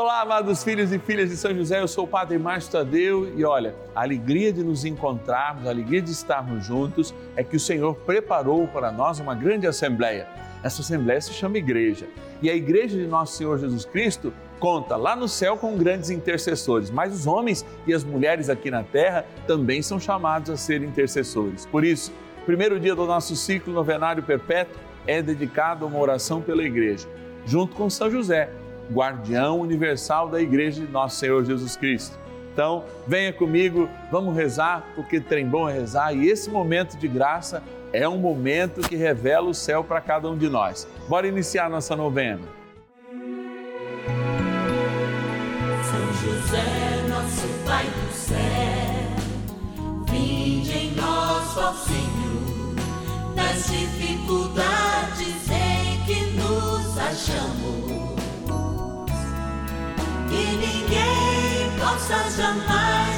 Olá, amados filhos e filhas de São José, eu sou o Padre Márcio Tadeu e olha, a alegria de nos encontrarmos, a alegria de estarmos juntos é que o Senhor preparou para nós uma grande assembleia. Essa assembleia se chama Igreja e a Igreja de Nosso Senhor Jesus Cristo conta lá no céu com grandes intercessores, mas os homens e as mulheres aqui na terra também são chamados a ser intercessores. Por isso, o primeiro dia do nosso ciclo novenário perpétuo é dedicado a uma oração pela Igreja, junto com São José guardião universal da Igreja de Nosso Senhor Jesus Cristo. Então, venha comigo, vamos rezar, porque trem bom é rezar e esse momento de graça é um momento que revela o céu para cada um de nós. Bora iniciar nossa novena. São José, nosso Pai do céu, vinde em nós, ó Senhor, nas dificuldades em que nos achamos que ninguém possa jamais dizer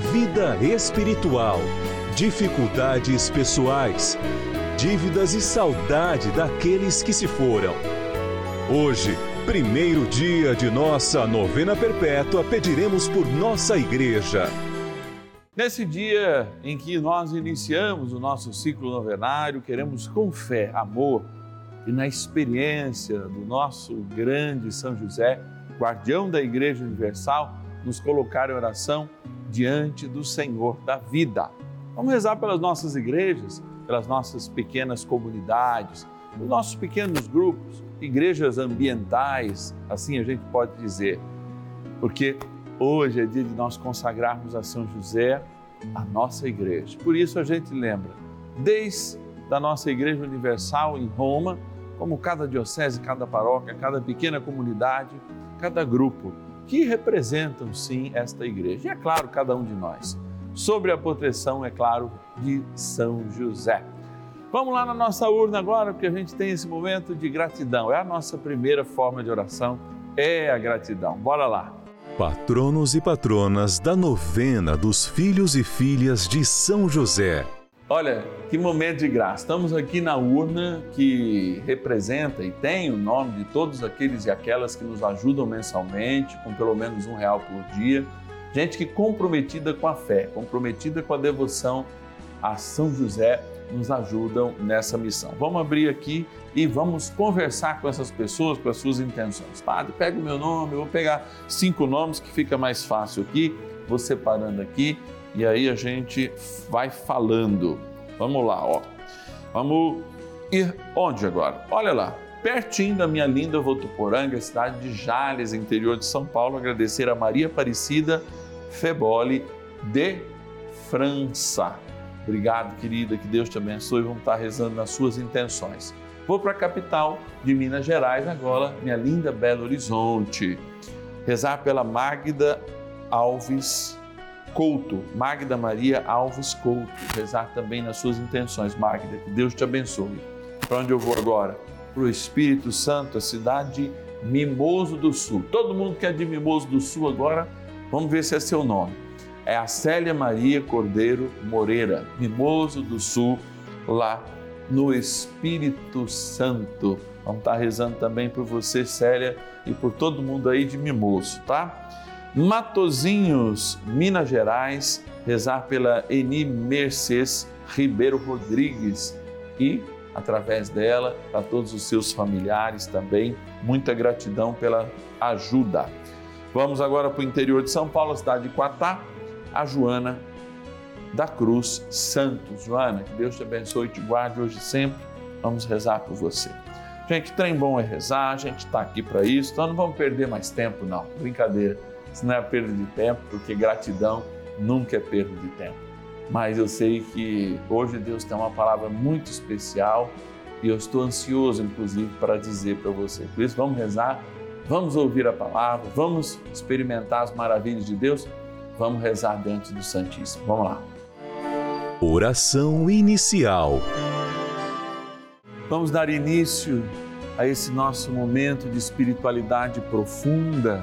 vida espiritual, dificuldades pessoais, dívidas e saudade daqueles que se foram. Hoje, primeiro dia de nossa novena perpétua, pediremos por nossa igreja. Nesse dia em que nós iniciamos o nosso ciclo novenário, queremos com fé, amor e na experiência do nosso grande São José, guardião da Igreja Universal, nos colocar em oração diante do Senhor da vida. Vamos rezar pelas nossas igrejas, pelas nossas pequenas comunidades, pelos nossos pequenos grupos, igrejas ambientais, assim a gente pode dizer, porque hoje é dia de nós consagrarmos a São José a nossa igreja. Por isso a gente lembra, desde a nossa Igreja Universal em Roma, como cada diocese, cada paróquia, cada pequena comunidade, cada grupo que representam sim esta igreja. E é claro, cada um de nós. Sobre a proteção, é claro, de São José. Vamos lá na nossa urna agora, porque a gente tem esse momento de gratidão. É a nossa primeira forma de oração, é a gratidão. Bora lá. Patronos e patronas da novena dos filhos e filhas de São José. Olha, que momento de graça. Estamos aqui na urna que representa e tem o nome de todos aqueles e aquelas que nos ajudam mensalmente, com pelo menos um real por dia. Gente que comprometida com a fé, comprometida com a devoção a São José, nos ajudam nessa missão. Vamos abrir aqui e vamos conversar com essas pessoas, com as suas intenções. Padre, pega o meu nome, eu vou pegar cinco nomes que fica mais fácil aqui, vou separando aqui e aí a gente vai falando. Vamos lá, ó. Vamos ir onde agora? Olha lá, pertinho da minha linda Votuporanga, cidade de Jales, interior de São Paulo, agradecer a Maria Aparecida Feboli de França. Obrigado, querida, que Deus te abençoe. Vamos estar rezando nas suas intenções. Vou para a capital de Minas Gerais agora, minha linda Belo Horizonte. Rezar pela Magda Alves Couto, Magda Maria Alves Couto, rezar também nas suas intenções, Magda, que Deus te abençoe. Para onde eu vou agora? Para o Espírito Santo, a cidade Mimoso do Sul. Todo mundo que é de Mimoso do Sul agora, vamos ver se é seu nome. É a Célia Maria Cordeiro Moreira, Mimoso do Sul, lá no Espírito Santo. Vamos estar rezando também por você, Célia, e por todo mundo aí de Mimoso, tá? Matozinhos, Minas Gerais, rezar pela Eni Mercedes Ribeiro Rodrigues e através dela, para todos os seus familiares também. Muita gratidão pela ajuda. Vamos agora para o interior de São Paulo, cidade de Quatá, a Joana da Cruz Santos. Joana, que Deus te abençoe e te guarde hoje e sempre. Vamos rezar por você. Gente, trem bom é rezar, a gente está aqui para isso, então não vamos perder mais tempo, não. Brincadeira. Isso não é perda de tempo, porque gratidão nunca é perda de tempo. Mas eu sei que hoje Deus tem uma palavra muito especial e eu estou ansioso, inclusive, para dizer para você. Por isso, vamos rezar, vamos ouvir a palavra, vamos experimentar as maravilhas de Deus, vamos rezar diante do Santíssimo. Vamos lá. Oração inicial. Vamos dar início a esse nosso momento de espiritualidade profunda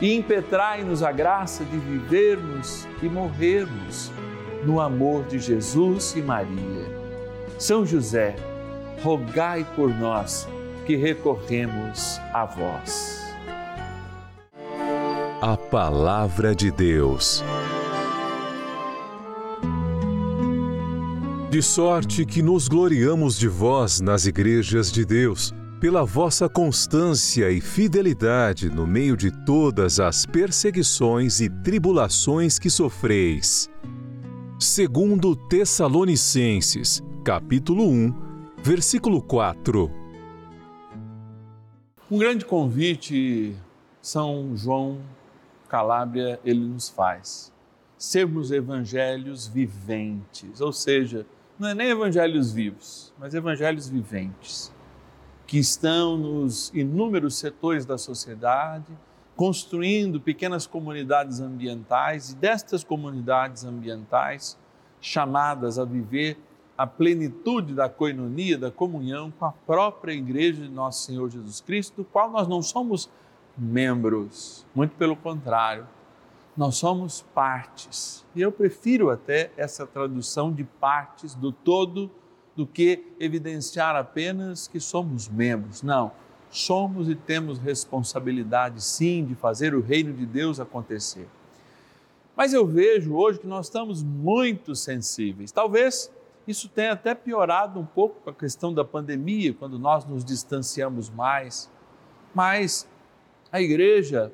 e impetrai-nos a graça de vivermos e morrermos no amor de Jesus e Maria. São José, rogai por nós que recorremos a vós. A Palavra de Deus. De sorte que nos gloriamos de vós nas igrejas de Deus pela vossa constância e fidelidade no meio de todas as perseguições e tribulações que sofreis. Segundo Tessalonicenses, capítulo 1, versículo 4. Um grande convite São João Calábria ele nos faz. Sermos evangelhos viventes, ou seja, não é nem evangelhos vivos, mas evangelhos viventes que estão nos inúmeros setores da sociedade, construindo pequenas comunidades ambientais e destas comunidades ambientais chamadas a viver a plenitude da coinonia, da comunhão com a própria igreja de nosso Senhor Jesus Cristo, do qual nós não somos membros, muito pelo contrário, nós somos partes. E eu prefiro até essa tradução de partes do todo do que evidenciar apenas que somos membros. Não, somos e temos responsabilidade sim de fazer o reino de Deus acontecer. Mas eu vejo hoje que nós estamos muito sensíveis. Talvez isso tenha até piorado um pouco com a questão da pandemia, quando nós nos distanciamos mais. Mas a igreja,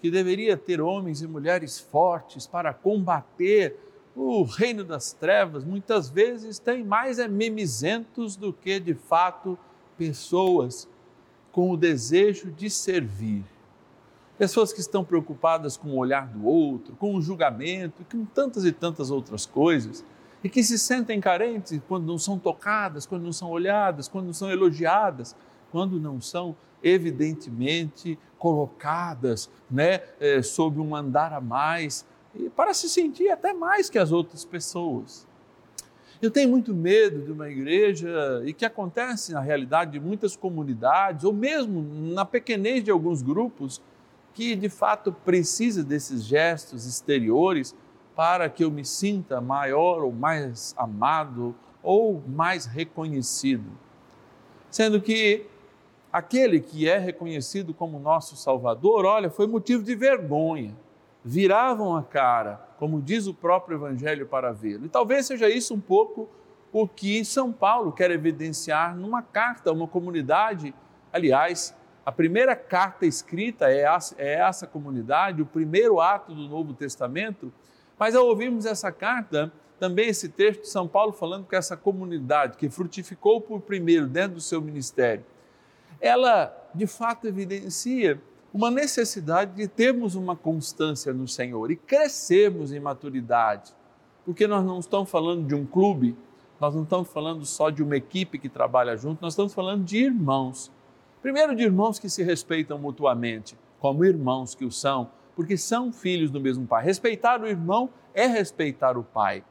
que deveria ter homens e mulheres fortes para combater o reino das trevas muitas vezes tem mais é mimizentos do que de fato pessoas com o desejo de servir. Pessoas que estão preocupadas com o olhar do outro, com o julgamento, com tantas e tantas outras coisas, e que se sentem carentes quando não são tocadas, quando não são olhadas, quando não são elogiadas, quando não são evidentemente colocadas né, eh, sob um andar a mais, para se sentir até mais que as outras pessoas. Eu tenho muito medo de uma igreja e que acontece na realidade de muitas comunidades, ou mesmo na pequenez de alguns grupos, que de fato precisa desses gestos exteriores para que eu me sinta maior ou mais amado ou mais reconhecido. Sendo que aquele que é reconhecido como nosso Salvador, olha, foi motivo de vergonha. Viravam a cara, como diz o próprio Evangelho, para vê-lo. E talvez seja isso um pouco o que São Paulo quer evidenciar numa carta a uma comunidade. Aliás, a primeira carta escrita é essa comunidade, o primeiro ato do Novo Testamento. Mas ao ouvirmos essa carta, também esse texto de São Paulo falando que essa comunidade que frutificou por primeiro dentro do seu ministério, ela de fato evidencia uma necessidade de termos uma constância no Senhor e crescermos em maturidade, porque nós não estamos falando de um clube, nós não estamos falando só de uma equipe que trabalha junto, nós estamos falando de irmãos. Primeiro, de irmãos que se respeitam mutuamente, como irmãos que o são, porque são filhos do mesmo pai. Respeitar o irmão é respeitar o pai.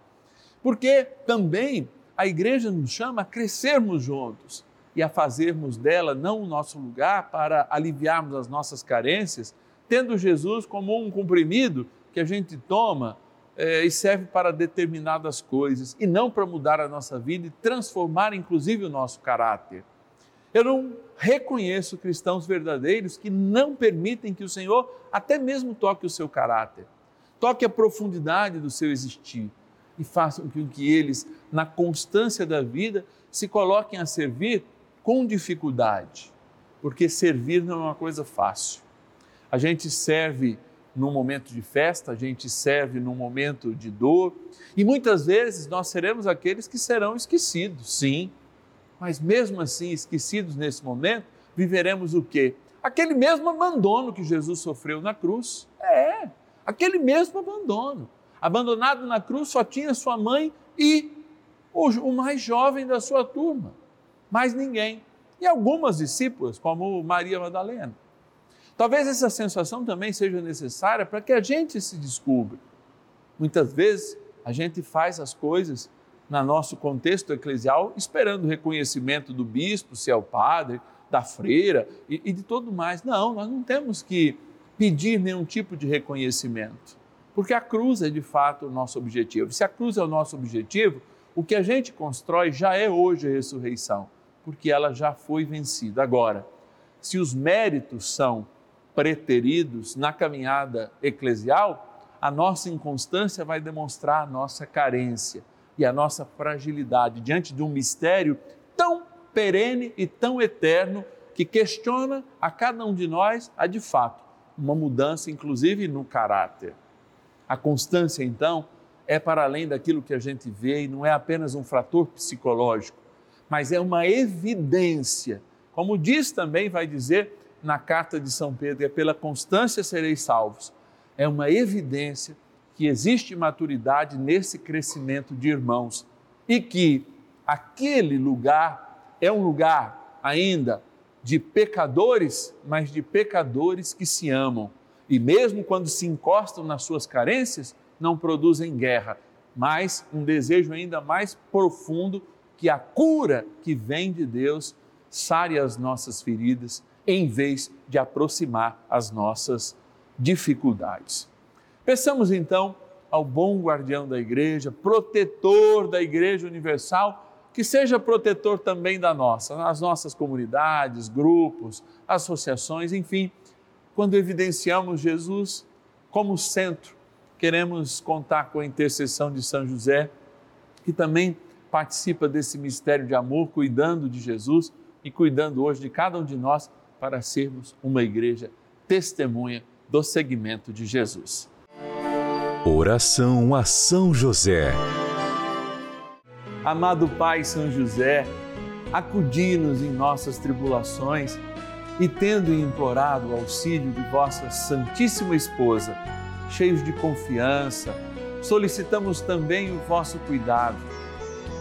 Porque também a igreja nos chama a crescermos juntos e a fazermos dela não o nosso lugar para aliviarmos as nossas carências, tendo Jesus como um comprimido que a gente toma é, e serve para determinadas coisas e não para mudar a nossa vida e transformar inclusive o nosso caráter. Eu não reconheço cristãos verdadeiros que não permitem que o Senhor até mesmo toque o seu caráter, toque a profundidade do seu existir e façam com que eles, na constância da vida, se coloquem a servir com dificuldade, porque servir não é uma coisa fácil. A gente serve num momento de festa, a gente serve num momento de dor, e muitas vezes nós seremos aqueles que serão esquecidos, sim, mas mesmo assim, esquecidos nesse momento, viveremos o quê? Aquele mesmo abandono que Jesus sofreu na cruz. É, aquele mesmo abandono. Abandonado na cruz só tinha sua mãe e o, mais jovem da sua turma mais ninguém. E algumas discípulas, como Maria Madalena. Talvez essa sensação também seja necessária para que a gente se descubra. Muitas vezes a gente faz as coisas no nosso contexto eclesial esperando o reconhecimento do bispo, se é o padre, da freira e, e de todo mais. Não, nós não temos que pedir nenhum tipo de reconhecimento, porque a cruz é de fato o nosso objetivo. Se a cruz é o nosso objetivo, o que a gente constrói já é hoje a ressurreição porque ela já foi vencida. Agora, se os méritos são preteridos na caminhada eclesial, a nossa inconstância vai demonstrar a nossa carência e a nossa fragilidade diante de um mistério tão perene e tão eterno que questiona a cada um de nós a de fato uma mudança, inclusive no caráter. A constância, então, é para além daquilo que a gente vê e não é apenas um fator psicológico mas é uma evidência. Como diz também, vai dizer na carta de São Pedro, é pela constância sereis salvos. É uma evidência que existe maturidade nesse crescimento de irmãos e que aquele lugar é um lugar ainda de pecadores, mas de pecadores que se amam. E mesmo quando se encostam nas suas carências, não produzem guerra, mas um desejo ainda mais profundo que a cura que vem de Deus sare as nossas feridas, em vez de aproximar as nossas dificuldades. Peçamos então ao bom guardião da igreja, protetor da igreja universal, que seja protetor também da nossa, nas nossas comunidades, grupos, associações, enfim, quando evidenciamos Jesus como centro, queremos contar com a intercessão de São José, que também participa desse mistério de amor, cuidando de Jesus e cuidando hoje de cada um de nós para sermos uma igreja testemunha do segmento de Jesus. Oração a São José. Amado Pai São José, acudi-nos em nossas tribulações e, tendo implorado o auxílio de vossa Santíssima Esposa, cheios de confiança, solicitamos também o vosso cuidado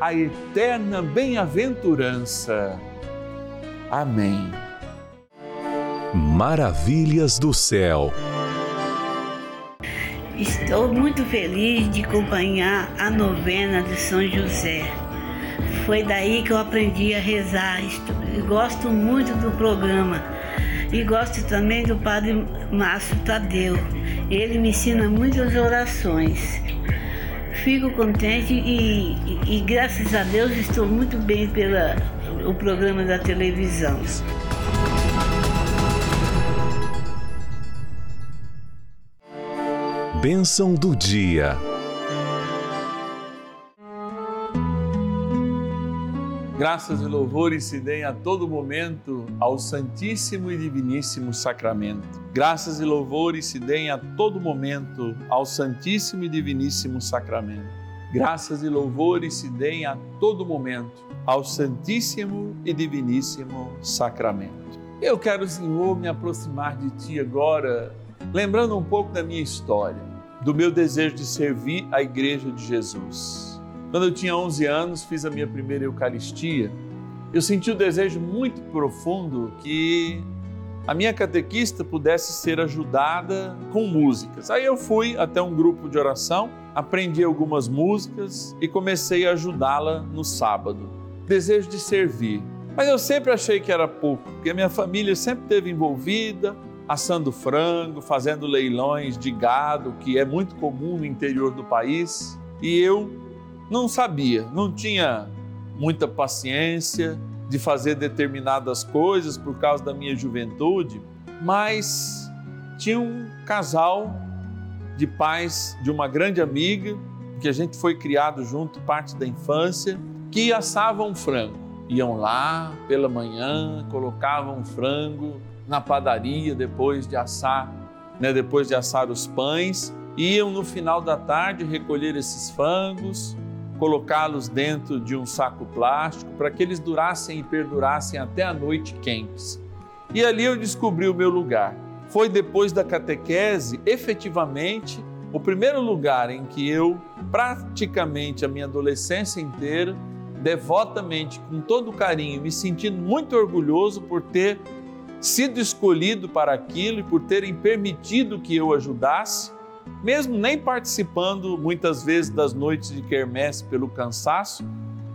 a eterna bem-aventurança. Amém. Maravilhas do céu. Estou muito feliz de acompanhar a novena de São José. Foi daí que eu aprendi a rezar. Gosto muito do programa e gosto também do Padre Márcio Tadeu. Ele me ensina muitas orações. Fico contente e, e, e graças a Deus estou muito bem pelo programa da televisão. Bênção do dia. Graças e louvores se deem a todo momento ao Santíssimo e Diviníssimo Sacramento. Graças e louvores se deem a todo momento ao Santíssimo e Diviníssimo Sacramento. Graças e louvores se deem a todo momento ao Santíssimo e Diviníssimo Sacramento. Eu quero, Senhor, me aproximar de Ti agora, lembrando um pouco da minha história, do meu desejo de servir a Igreja de Jesus. Quando eu tinha 11 anos, fiz a minha primeira Eucaristia. Eu senti o desejo muito profundo que a minha catequista pudesse ser ajudada com músicas. Aí eu fui até um grupo de oração, aprendi algumas músicas e comecei a ajudá-la no sábado. Desejo de servir. Mas eu sempre achei que era pouco, porque a minha família sempre esteve envolvida, assando frango, fazendo leilões de gado, que é muito comum no interior do país, e eu não sabia, não tinha muita paciência de fazer determinadas coisas por causa da minha juventude, mas tinha um casal de pais de uma grande amiga, que a gente foi criado junto parte da infância, que assavam frango. Iam lá pela manhã, colocavam frango na padaria depois de assar, né, depois de assar os pães, iam no final da tarde recolher esses frangos, colocá-los dentro de um saco plástico para que eles durassem e perdurassem até a noite quentes. E ali eu descobri o meu lugar. Foi depois da catequese, efetivamente, o primeiro lugar em que eu, praticamente a minha adolescência inteira, devotamente, com todo carinho, me sentindo muito orgulhoso por ter sido escolhido para aquilo e por terem permitido que eu ajudasse, mesmo nem participando muitas vezes das noites de quermesse pelo cansaço,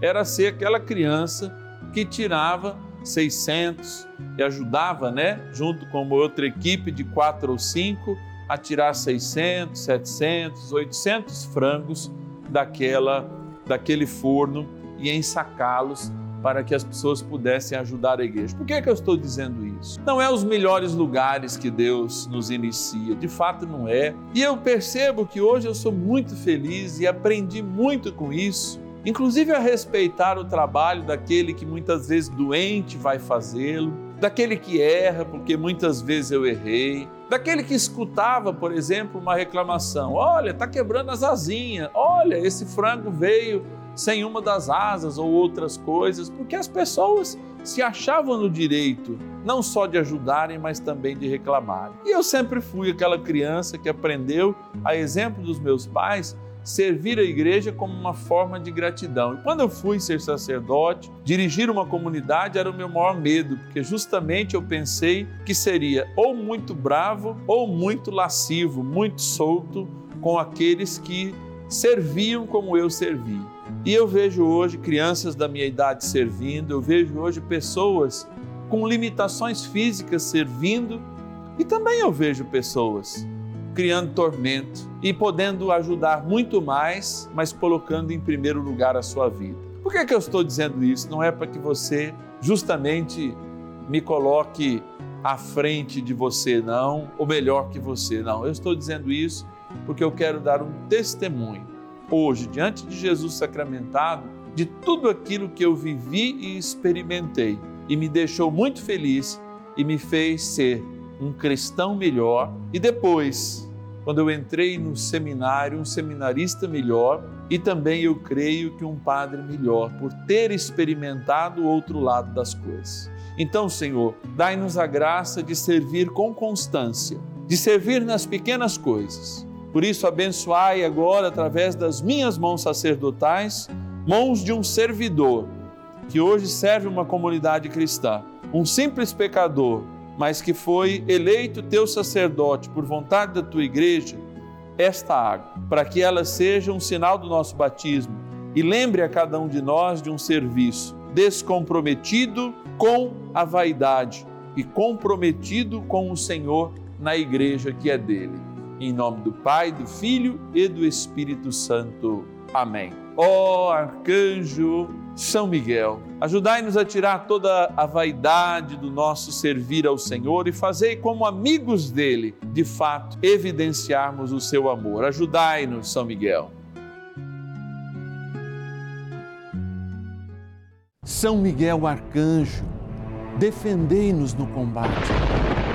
era ser aquela criança que tirava 600 e ajudava, né, junto com outra equipe de quatro ou cinco, a tirar 600, 700, 800 frangos daquela daquele forno e ensacá-los para que as pessoas pudessem ajudar a igreja. Por que, é que eu estou dizendo isso? Não é os melhores lugares que Deus nos inicia, de fato não é. E eu percebo que hoje eu sou muito feliz e aprendi muito com isso, inclusive a respeitar o trabalho daquele que muitas vezes doente vai fazê-lo, daquele que erra, porque muitas vezes eu errei, daquele que escutava, por exemplo, uma reclamação: olha, está quebrando as asinhas, olha, esse frango veio sem uma das asas ou outras coisas, porque as pessoas se achavam no direito não só de ajudarem, mas também de reclamarem. E eu sempre fui aquela criança que aprendeu, a exemplo dos meus pais, servir a igreja como uma forma de gratidão. E quando eu fui ser sacerdote, dirigir uma comunidade era o meu maior medo, porque justamente eu pensei que seria ou muito bravo ou muito lascivo, muito solto com aqueles que serviam como eu servi. E eu vejo hoje crianças da minha idade servindo, eu vejo hoje pessoas com limitações físicas servindo, e também eu vejo pessoas criando tormento e podendo ajudar muito mais, mas colocando em primeiro lugar a sua vida. Por que, que eu estou dizendo isso? Não é para que você justamente me coloque à frente de você, não, ou melhor que você, não. Eu estou dizendo isso porque eu quero dar um testemunho hoje, diante de Jesus sacramentado, de tudo aquilo que eu vivi e experimentei e me deixou muito feliz e me fez ser um cristão melhor. E depois, quando eu entrei no seminário, um seminarista melhor e também eu creio que um padre melhor, por ter experimentado o outro lado das coisas. Então, Senhor, dai-nos a graça de servir com constância, de servir nas pequenas coisas por isso, abençoai agora, através das minhas mãos sacerdotais, mãos de um servidor que hoje serve uma comunidade cristã, um simples pecador, mas que foi eleito teu sacerdote por vontade da tua igreja, esta água, para que ela seja um sinal do nosso batismo e lembre a cada um de nós de um serviço descomprometido com a vaidade e comprometido com o Senhor na igreja que é dele. Em nome do Pai, do Filho e do Espírito Santo. Amém. Ó oh, arcanjo São Miguel, ajudai-nos a tirar toda a vaidade do nosso servir ao Senhor e fazei como amigos dele, de fato, evidenciarmos o seu amor. Ajudai-nos, São Miguel. São Miguel arcanjo, defendei-nos no combate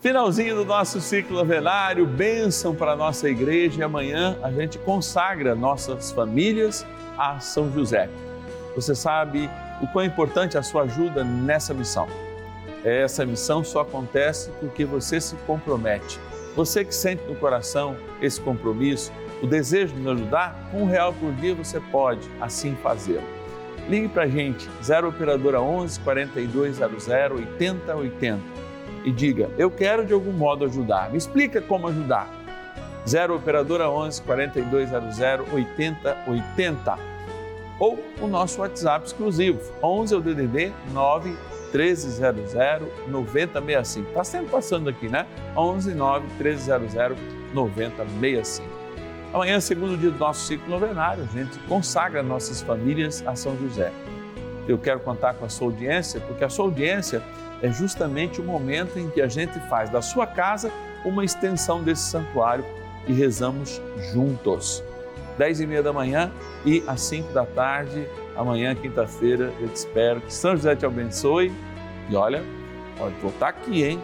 Finalzinho do nosso ciclo novenário, bênção para a nossa igreja e amanhã a gente consagra nossas famílias a São José. Você sabe o quão importante é a sua ajuda nessa missão. Essa missão só acontece porque você se compromete. Você que sente no coração esse compromisso, o desejo de nos ajudar, com um real por dia você pode assim fazê-lo. Ligue para a gente, 0 Operadora 11 4200 8080 e diga: Eu quero de algum modo ajudar. Me explica como ajudar. 0 Operadora 11 4200 8080 ou o nosso WhatsApp exclusivo 11 é o DDD 9 1300 9065. Está sempre passando aqui, né? 11 9 1300 9065. Amanhã, segundo dia do nosso ciclo novenário, a gente consagra nossas famílias a São José. Eu quero contar com a sua audiência, porque a sua audiência é justamente o momento em que a gente faz da sua casa uma extensão desse santuário e rezamos juntos. Dez e meia da manhã e às cinco da tarde, amanhã, quinta-feira, eu te espero. Que São José te abençoe. E olha, pode voltar aqui, hein?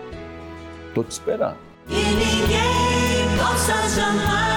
Tô te esperando. Ninguém possa jamais